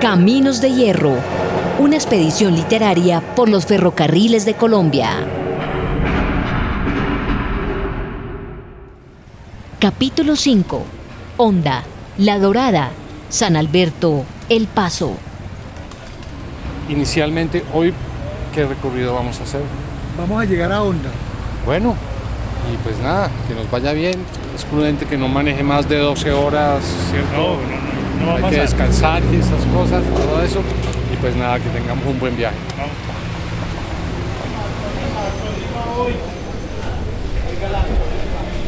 Caminos de Hierro, una expedición literaria por los ferrocarriles de Colombia. Capítulo 5. Honda, La Dorada, San Alberto, El Paso. Inicialmente, hoy, ¿qué recorrido vamos a hacer? Vamos a llegar a Honda. Bueno, y pues nada, que nos vaya bien. Es prudente que no maneje más de 12 horas, ¿cierto? No, no, no, no va a Hay pasar. que descansar y esas cosas, todo eso. Y pues nada, que tengamos un buen viaje.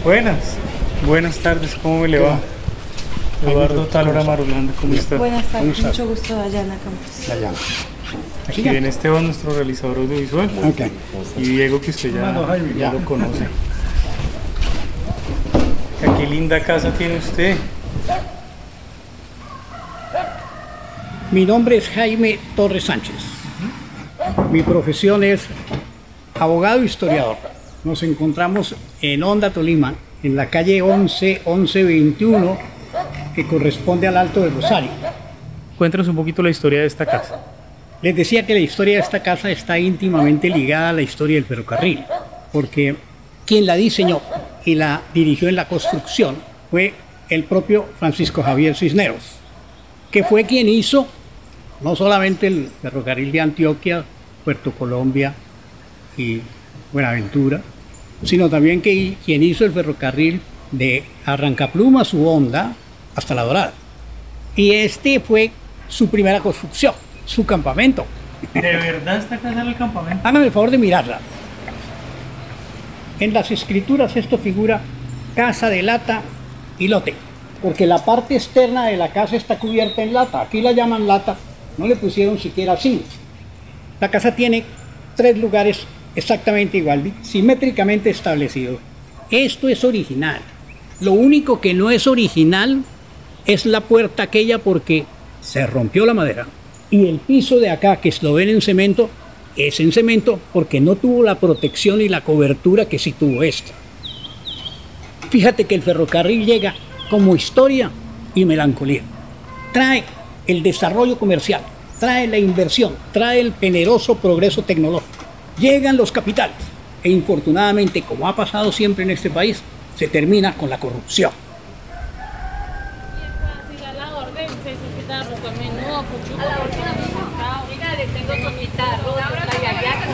Buenas, buenas tardes, ¿cómo me le va? Eduardo Talora Marulanda, ¿cómo está? Buenas ¿Cómo tardes, mucho gusto, Dayana Campos. Allá. Aquí viene Esteban, nuestro realizador audiovisual. Ok. Y Diego, que usted ya ya. lo conoce. Qué linda casa tiene usted. Mi nombre es Jaime Torres Sánchez. Mi profesión es abogado historiador. Nos encontramos en Honda, Tolima, en la calle 11 1121, que corresponde al Alto de Rosario. Cuéntanos un poquito la historia de esta casa. Les decía que la historia de esta casa está íntimamente ligada a la historia del ferrocarril, porque quien la diseñó y la dirigió en la construcción fue el propio Francisco Javier Cisneros, que fue quien hizo no solamente el ferrocarril de Antioquia, Puerto Colombia y Buenaventura, sino también que quien hizo el ferrocarril de Arrancapluma, su Honda, hasta La Dorada. Y este fue su primera construcción, su campamento. ¿De verdad esta casa el campamento? Hágame el favor de mirarla. En las escrituras esto figura casa de lata y lote, porque la parte externa de la casa está cubierta en lata. Aquí la llaman lata, no le pusieron siquiera zinc. La casa tiene tres lugares exactamente igual, simétricamente establecidos. Esto es original. Lo único que no es original es la puerta aquella porque se rompió la madera. Y el piso de acá, que lo ven en cemento, es en cemento porque no tuvo la protección y la cobertura que sí tuvo esta. Fíjate que el ferrocarril llega como historia y melancolía. Trae el desarrollo comercial, trae la inversión, trae el generoso progreso tecnológico. Llegan los capitales e infortunadamente, como ha pasado siempre en este país, se termina con la corrupción.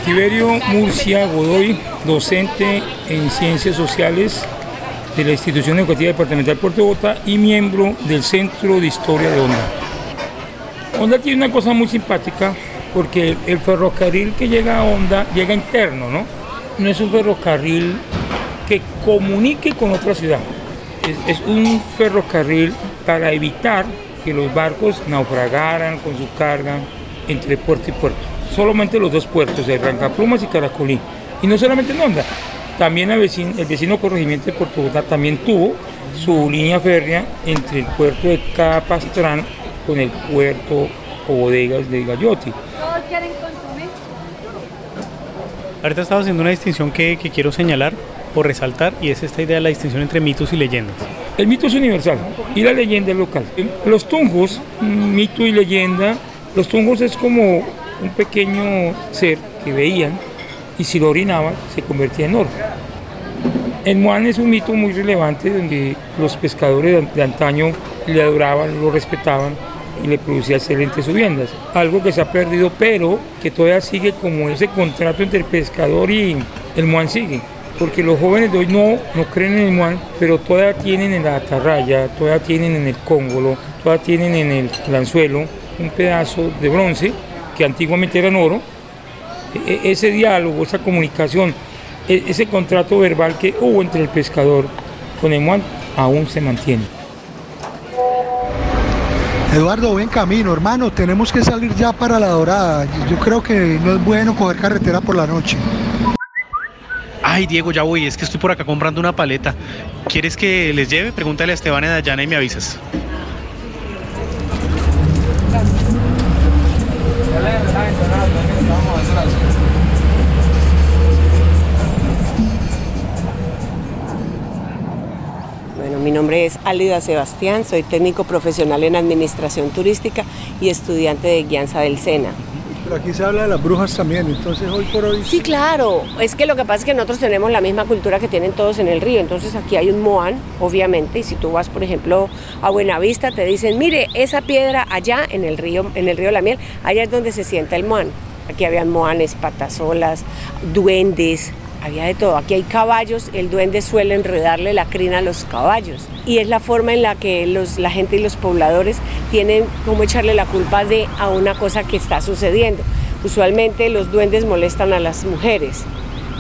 Tiberio Murcia Godoy, docente en Ciencias Sociales de la Institución Educativa Departamental Puerto Bogotá y miembro del Centro de Historia de Honda. Honda tiene una cosa muy simpática porque el ferrocarril que llega a Honda llega interno, ¿no? No es un ferrocarril que comunique con otra ciudad. Es, un ferrocarril para evitar que los barcos naufragaran con su carga entre puerto y puerto. Solamente los dos puertos, de Rancaplumas y Caracolí. Y no solamente en Honda, también el vecino, el vecino corregimiento de Puerto Bogotá también tuvo su línea férrea entre el puerto de Capastrán con el puerto o bodegas de Gallotti. ¿Todos quieren consumir? Ahorita estaba haciendo una distinción que, que quiero señalar o resaltar y es esta idea de la distinción entre mitos y leyendas. El mito es universal y la leyenda es local. Los tungos, mito y leyenda, los tungos es como un pequeño ser que veían y si lo orinaban se convertía en oro. El Muán es un mito muy relevante donde los pescadores de- de antaño le adoraban, lo respetaban y le producía excelentes subiendas. Algo que se ha perdido, pero que todavía sigue como ese contrato entre el pescador y el Muán sigue. Porque los jóvenes de hoy no, no creen en el Muán, pero todavía tienen en la atarraya, todavía tienen en el cóngolo, todavía tienen en el, el anzuelo un pedazo de bronce que antiguamente era oro e- e- ese diálogo, esa comunicación, e- ese contrato verbal que hubo entre el pescador con el muan aún se mantiene. Eduardo, ven camino, hermano. Tenemos que salir ya para la dorada. Yo creo que no es bueno coger carretera por la noche. Ay, Diego, ya voy, es que estoy por acá comprando una paleta. ¿Quieres que les lleve? Pregúntale a Esteban y a Dayana y me avisas. Mi nombre es Álida Sebastián, soy técnico profesional en administración turística y estudiante de guianza del SENA. Pero aquí se habla de las brujas también, entonces hoy por hoy... Sí, claro. Es que lo que pasa es que nosotros tenemos la misma cultura que tienen todos en el río. Entonces aquí hay un moán, obviamente, y si tú vas, por ejemplo, a Buenavista, te dicen, mire, esa piedra allá en el río, en el río La Miel, allá es donde se sienta el moán. Aquí habían moanes, patasolas, duendes, había de todo. Aquí hay caballos, el duende suele enredarle la crina a los caballos. Y es la forma en la que los, la gente y los pobladores tienen como echarle la culpa de a una cosa que está sucediendo. Usualmente los duendes molestan a las mujeres,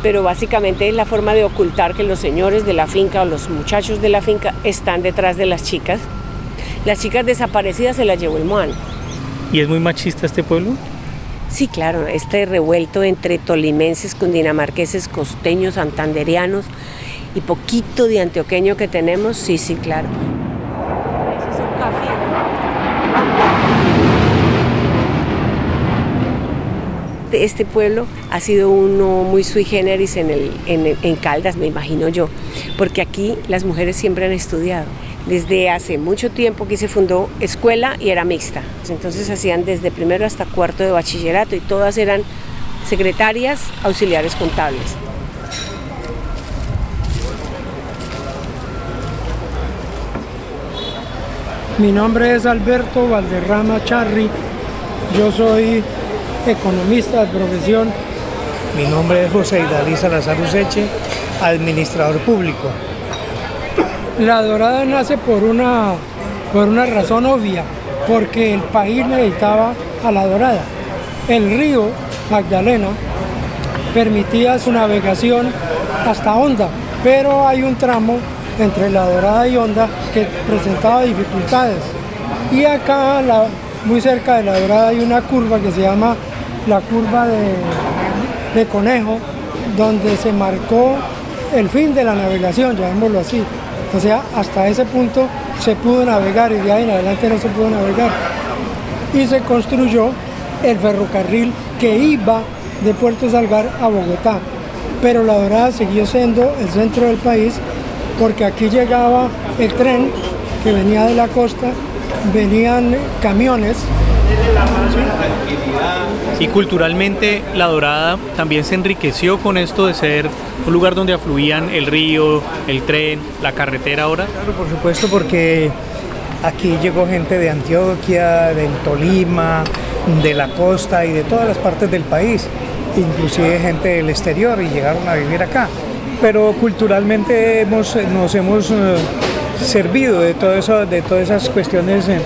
pero básicamente es la forma de ocultar que los señores de la finca o los muchachos de la finca están detrás de las chicas. Las chicas desaparecidas se las llevó el moán. ¿Y es muy machista este pueblo? Sí, claro, este revuelto entre tolimenses, cundinamarqueses, costeños, santanderianos y poquito de antioqueño que tenemos, sí, sí, claro. Ese es un café. Este pueblo ha sido uno muy sui generis en, el, en, Caldas, me imagino yo, porque aquí las mujeres siempre han estudiado. Desde hace mucho tiempo aquí se fundó escuela y era mixta. Entonces hacían desde primero hasta cuarto de bachillerato y todas eran secretarias, auxiliares contables. Mi nombre es Alberto Valderrama Charri. Yo soy economista de profesión. Mi nombre es José Idalí Salazar Useche, administrador público. La dorada nace por una, por una razón obvia, porque el país necesitaba a la dorada. El río Magdalena permitía su navegación hasta Honda, pero hay un tramo entre la dorada y Honda que presentaba dificultades. Y acá, muy cerca de la dorada, hay una curva que se llama la curva de, de conejo, donde se marcó el fin de la navegación, llamémoslo así. O sea, hasta ese punto se pudo navegar y de ahí en adelante no se pudo navegar. Y se construyó el ferrocarril que iba de Puerto Salgar a Bogotá. Pero La Dorada siguió siendo el centro del país porque aquí llegaba el tren que venía de la costa, venían camiones Y culturalmente La Dorada también se enriqueció con esto de ser un lugar donde afluían el río, el tren, la carretera ahora. Claro, por supuesto, porque aquí llegó gente de Antioquia, del Tolima, de la costa y de todas las partes del país, inclusive gente del exterior y llegaron a vivir acá. Pero culturalmente hemos, nos hemos eh, servido de, todo eso, de todas esas cuestiones eh,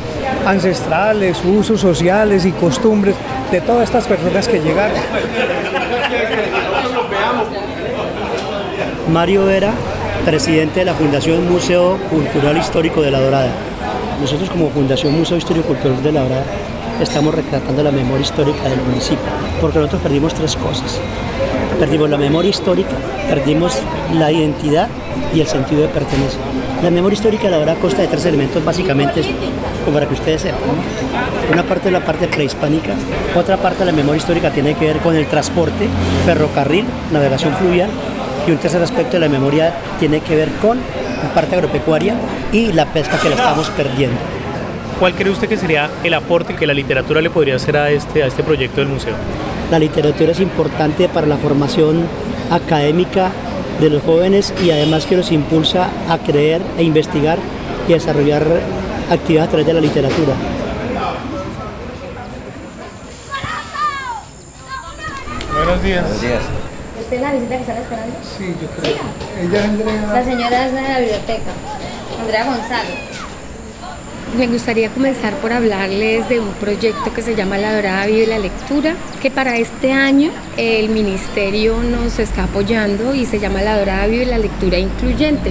ancestrales, usos sociales y costumbres de todas estas personas que llegaron. Mario Vera, presidente de la Fundación Museo Cultural Histórico de La Dorada. Nosotros como Fundación Museo Histórico Cultural de La Dorada estamos retratando la memoria histórica del municipio, porque nosotros perdimos tres cosas. Perdimos la memoria histórica, perdimos la identidad y el sentido de pertenencia. La memoria histórica de La Dorada consta de tres elementos básicamente, como para que ustedes sepan. ¿no? Una parte es la parte prehispánica, otra parte de la memoria histórica tiene que ver con el transporte, ferrocarril, navegación fluvial, y un tercer aspecto de la memoria tiene que ver con la parte agropecuaria y la pesca que la estamos perdiendo. ¿Cuál cree usted que sería el aporte que la literatura le podría hacer a este, a este proyecto del museo? La literatura es importante para la formación académica de los jóvenes y además que los impulsa a creer e investigar y a desarrollar actividades a través de la literatura. Buenos días. ¿Usted es la visita que están esperando? Sí, yo creo. Ella es Andrea. La señora es de la biblioteca, Andrea González. Me gustaría comenzar por hablarles de un proyecto que se llama La Dorada Vive la Lectura, que para este año el Ministerio nos está apoyando y se llama La Dorada Vive la Lectura Incluyente,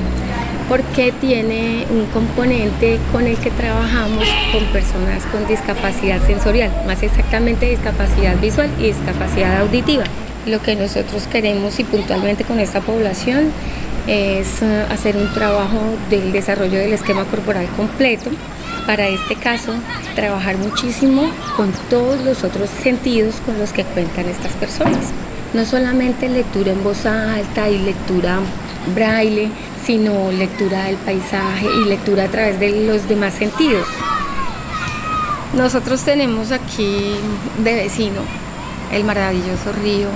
porque tiene un componente con el que trabajamos con personas con discapacidad sensorial, más exactamente discapacidad visual y discapacidad auditiva. Lo que nosotros queremos y puntualmente con esta población es eh, hacer un trabajo del desarrollo del esquema corporal completo. Para este caso, trabajar muchísimo con todos los otros sentidos con los que cuentan estas personas. No solamente lectura en voz alta y lectura braille, sino lectura del paisaje y lectura a través de los demás sentidos. Nosotros tenemos aquí de vecino el maravilloso río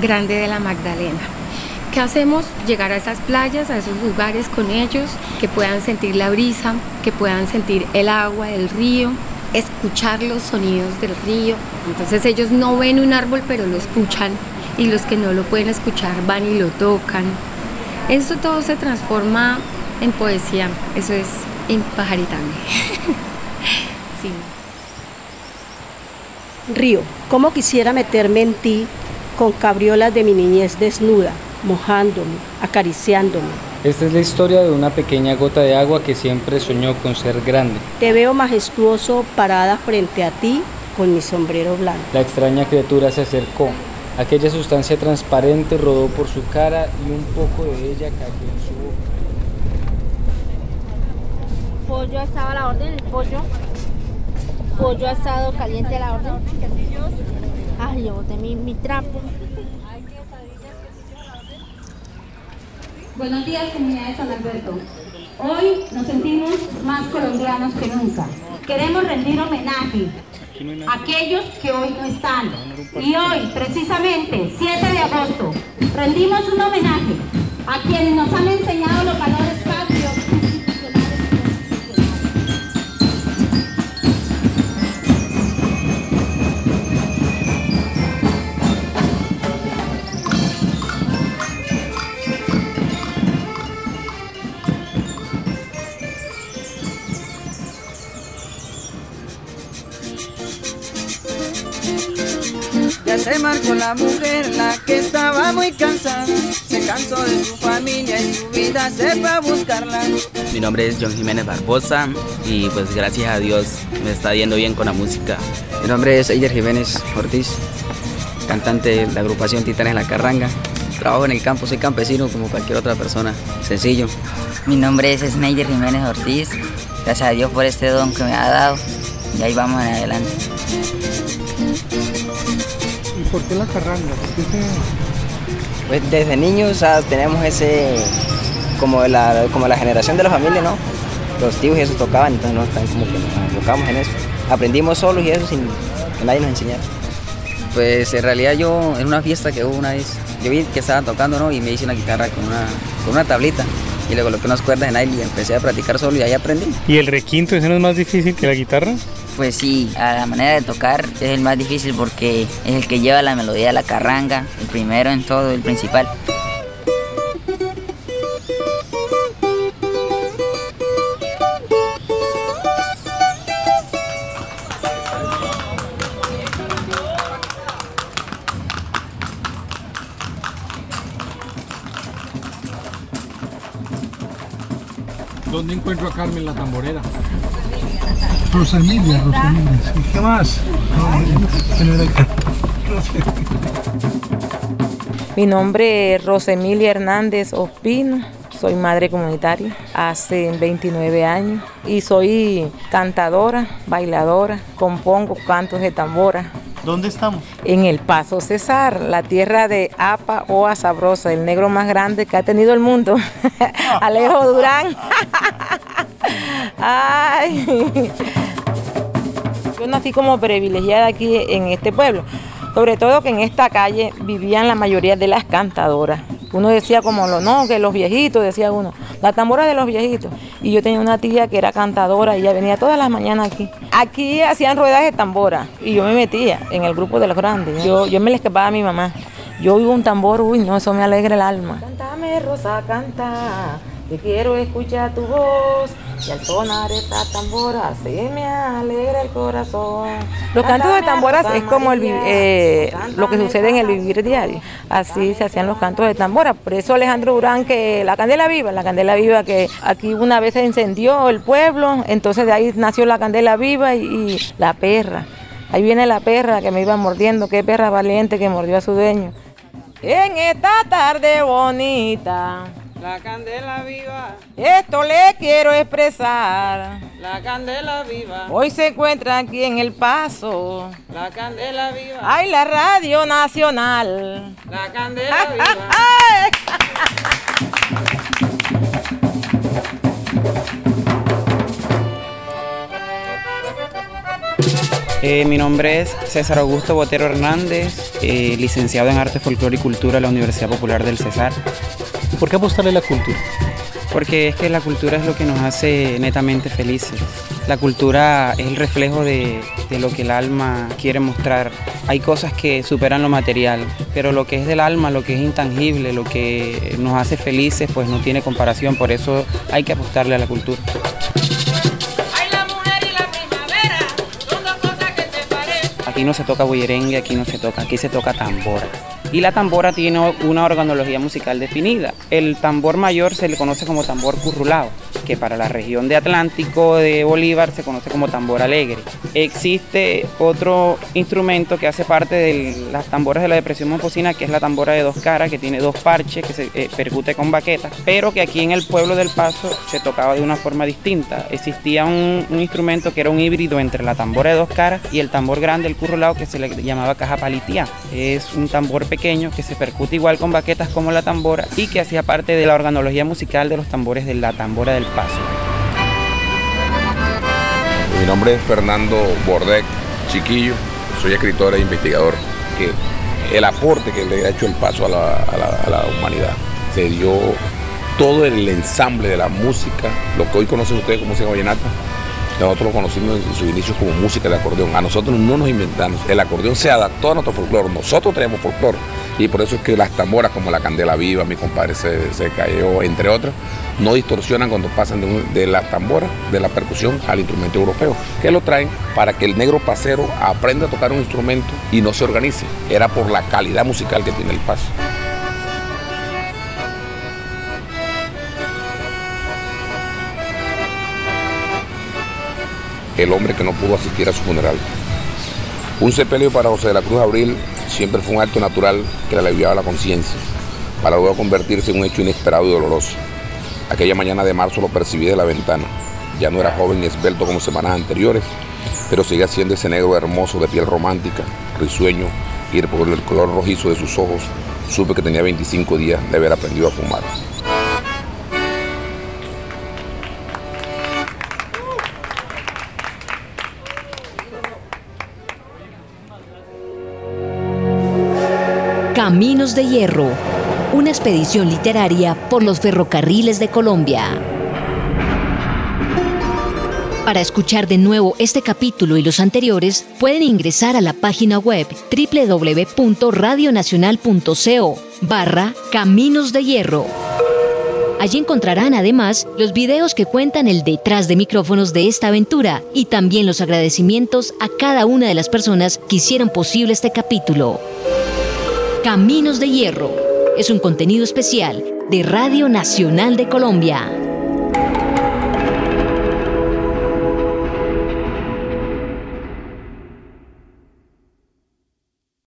Grande de la Magdalena. ¿Qué hacemos? Llegar a esas playas, a esos lugares con ellos, que puedan sentir la brisa, que puedan sentir el agua del río, escuchar los sonidos del río. Entonces ellos no ven un árbol, pero lo escuchan y los que no lo pueden escuchar van y lo tocan. Eso todo se transforma en poesía, eso es impajaritable. sí. Río, ¿cómo quisiera meterme en ti con cabriolas de mi niñez desnuda, mojándome, acariciándome? Esta es la historia de una pequeña gota de agua que siempre soñó con ser grande. Te veo majestuoso parada frente a ti con mi sombrero blanco. La extraña criatura se acercó. Aquella sustancia transparente rodó por su cara y un poco de ella cayó en su boca. Pollo estaba a la orden, el pollo. Pollo asado caliente a la orden. Ay, yo boté mi, mi trapo. Buenos días, comunidad de San Alberto. Hoy nos sentimos más colombianos que nunca. Queremos rendir homenaje a aquellos que hoy no están. Y hoy, precisamente, 7 de agosto, rendimos un homenaje a quienes nos han enseñado los valores la mujer, la que estaba muy cansada. Se cansó de su familia y su vida se fue a buscarla. Mi nombre es John Jiménez Barbosa y pues gracias a Dios me está yendo bien con la música. Mi nombre es Eider Jiménez Ortiz, cantante de la agrupación Titanes La Carranga. Trabajo en el campo, soy campesino como cualquier otra persona, sencillo. Mi nombre es Sneider Jiménez Ortiz, gracias a Dios por este don que me ha dado y ahí vamos en adelante. ¿Y por qué la carranga? ¿Por qué Pues desde niños o sea, tenemos ese, como la, como la generación de la familia, ¿no? Los tíos y eso tocaban, entonces nos, también como que nos enfocamos en eso. Aprendimos solos y eso sin que nadie nos enseñara. Pues en realidad yo, en una fiesta que hubo una vez, yo vi que estaban tocando, ¿no? Y me hice una guitarra con una, con una tablita y le coloqué unas cuerdas en aire y empecé a practicar solo y ahí aprendí. ¿Y el requinto ese no es más difícil que la guitarra? Pues sí, a la manera de tocar es el más difícil porque es el que lleva la melodía de la carranga, el primero en todo, el principal. ¿Dónde encuentro a Carmen la tamborera? Rosamilia, Rosamilia. sí. ¿Qué más? Mi nombre es Rosemilia Hernández Ospino. Soy madre comunitaria hace 29 años y soy cantadora, bailadora, compongo cantos de tambora. ¿Dónde estamos? En el Paso Cesar, la tierra de Apa Oa Sabrosa, el negro más grande que ha tenido el mundo. Alejo Durán. Ay. Yo nací como privilegiada aquí en este pueblo. Sobre todo que en esta calle vivían la mayoría de las cantadoras. Uno decía como lo no, que los viejitos, decía uno, la tambora de los viejitos. Y yo tenía una tía que era cantadora y ella venía todas las mañanas aquí. Aquí hacían ruedas de tambora y yo me metía en el grupo de los grandes. Yo, yo me le escapaba a mi mamá. Yo oigo un tambor, uy, no, eso me alegra el alma. Cántame, Rosa, canta, que quiero escuchar tu voz. Y al sonar esa tambora se me alegra el corazón. Los cantos de tamboras es como el, eh, lo que sucede en el vivir diario. Así se hacían los cantos de tambora. Por eso Alejandro Durán, que la candela viva, la candela viva que aquí una vez se incendió el pueblo, entonces de ahí nació la candela viva y, y la perra. Ahí viene la perra que me iba mordiendo, qué perra valiente que mordió a su dueño. En esta tarde bonita. La candela viva. Esto le quiero expresar. La candela viva. Hoy se encuentra aquí en El Paso. La candela viva. Ay, la Radio Nacional. La candela viva. Eh, mi nombre es César Augusto Botero Hernández, eh, licenciado en Arte, Folclore y Cultura de la Universidad Popular del Cesar. ¿Por qué apostarle a la cultura? Porque es que la cultura es lo que nos hace netamente felices. La cultura es el reflejo de, de lo que el alma quiere mostrar. Hay cosas que superan lo material, pero lo que es del alma, lo que es intangible, lo que nos hace felices, pues no tiene comparación. Por eso hay que apostarle a la cultura. Aquí no se toca bullerengue, aquí no se toca, aquí se toca tambora. Y la tambora tiene una organología musical definida. El tambor mayor se le conoce como tambor currulado, que para la región de Atlántico de Bolívar se conoce como tambor alegre. Existe otro instrumento que hace parte de las tamboras de la depresión momposina, que es la tambora de dos caras, que tiene dos parches, que se eh, percute con baquetas, pero que aquí en el pueblo del Paso se tocaba de una forma distinta. Existía un, instrumento que era un híbrido entre la tambora de dos caras y el tambor grande, el currulado, que se le llamaba caja palitía. Es un tambor pequeño que se percute igual con baquetas como la tambora y que hacía parte de la organología musical de los tambores de la tambora del paso. Mi nombre es Fernando Bordec Chiquillo, soy escritor e investigador. Que el aporte que le ha hecho el paso a la, humanidad se dio todo el ensamble de la música, lo que hoy conocen ustedes como música vallenata, nosotros lo conocimos en sus inicios como música de acordeón. A nosotros no nos inventamos. El acordeón se adaptó a nuestro folclore. Nosotros tenemos folclore. Y por eso es que las tamboras como la Candela Viva, mi compadre se, cayó, entre otras, no distorsionan cuando pasan de, un- de la tambora, de la percusión al instrumento europeo. Que lo traen para que el negro pasero aprenda a tocar un instrumento y no se organice. Era por la calidad musical que tiene el paso. El hombre que no pudo asistir a su funeral. Un sepelio para José de la Cruz Abril siempre fue un acto natural que le aliviaba la conciencia, para luego convertirse en un hecho inesperado y doloroso. Aquella mañana de marzo lo percibí de la ventana. Ya no era joven ni esbelto como semanas anteriores, pero seguía siendo ese negro hermoso de piel romántica, risueño, y por el color rojizo de sus ojos, supe que tenía 25 días de haber aprendido a fumar. Caminos de Hierro, una expedición literaria por los ferrocarriles de Colombia. Para escuchar de nuevo este capítulo y los anteriores, pueden ingresar a la página web www.radionacional.co barra Caminos de Hierro. Allí encontrarán además los videos que cuentan el detrás de micrófonos de esta aventura y también los agradecimientos a cada una de las personas que hicieron posible este capítulo. Caminos de Hierro es un contenido especial de Radio Nacional de Colombia.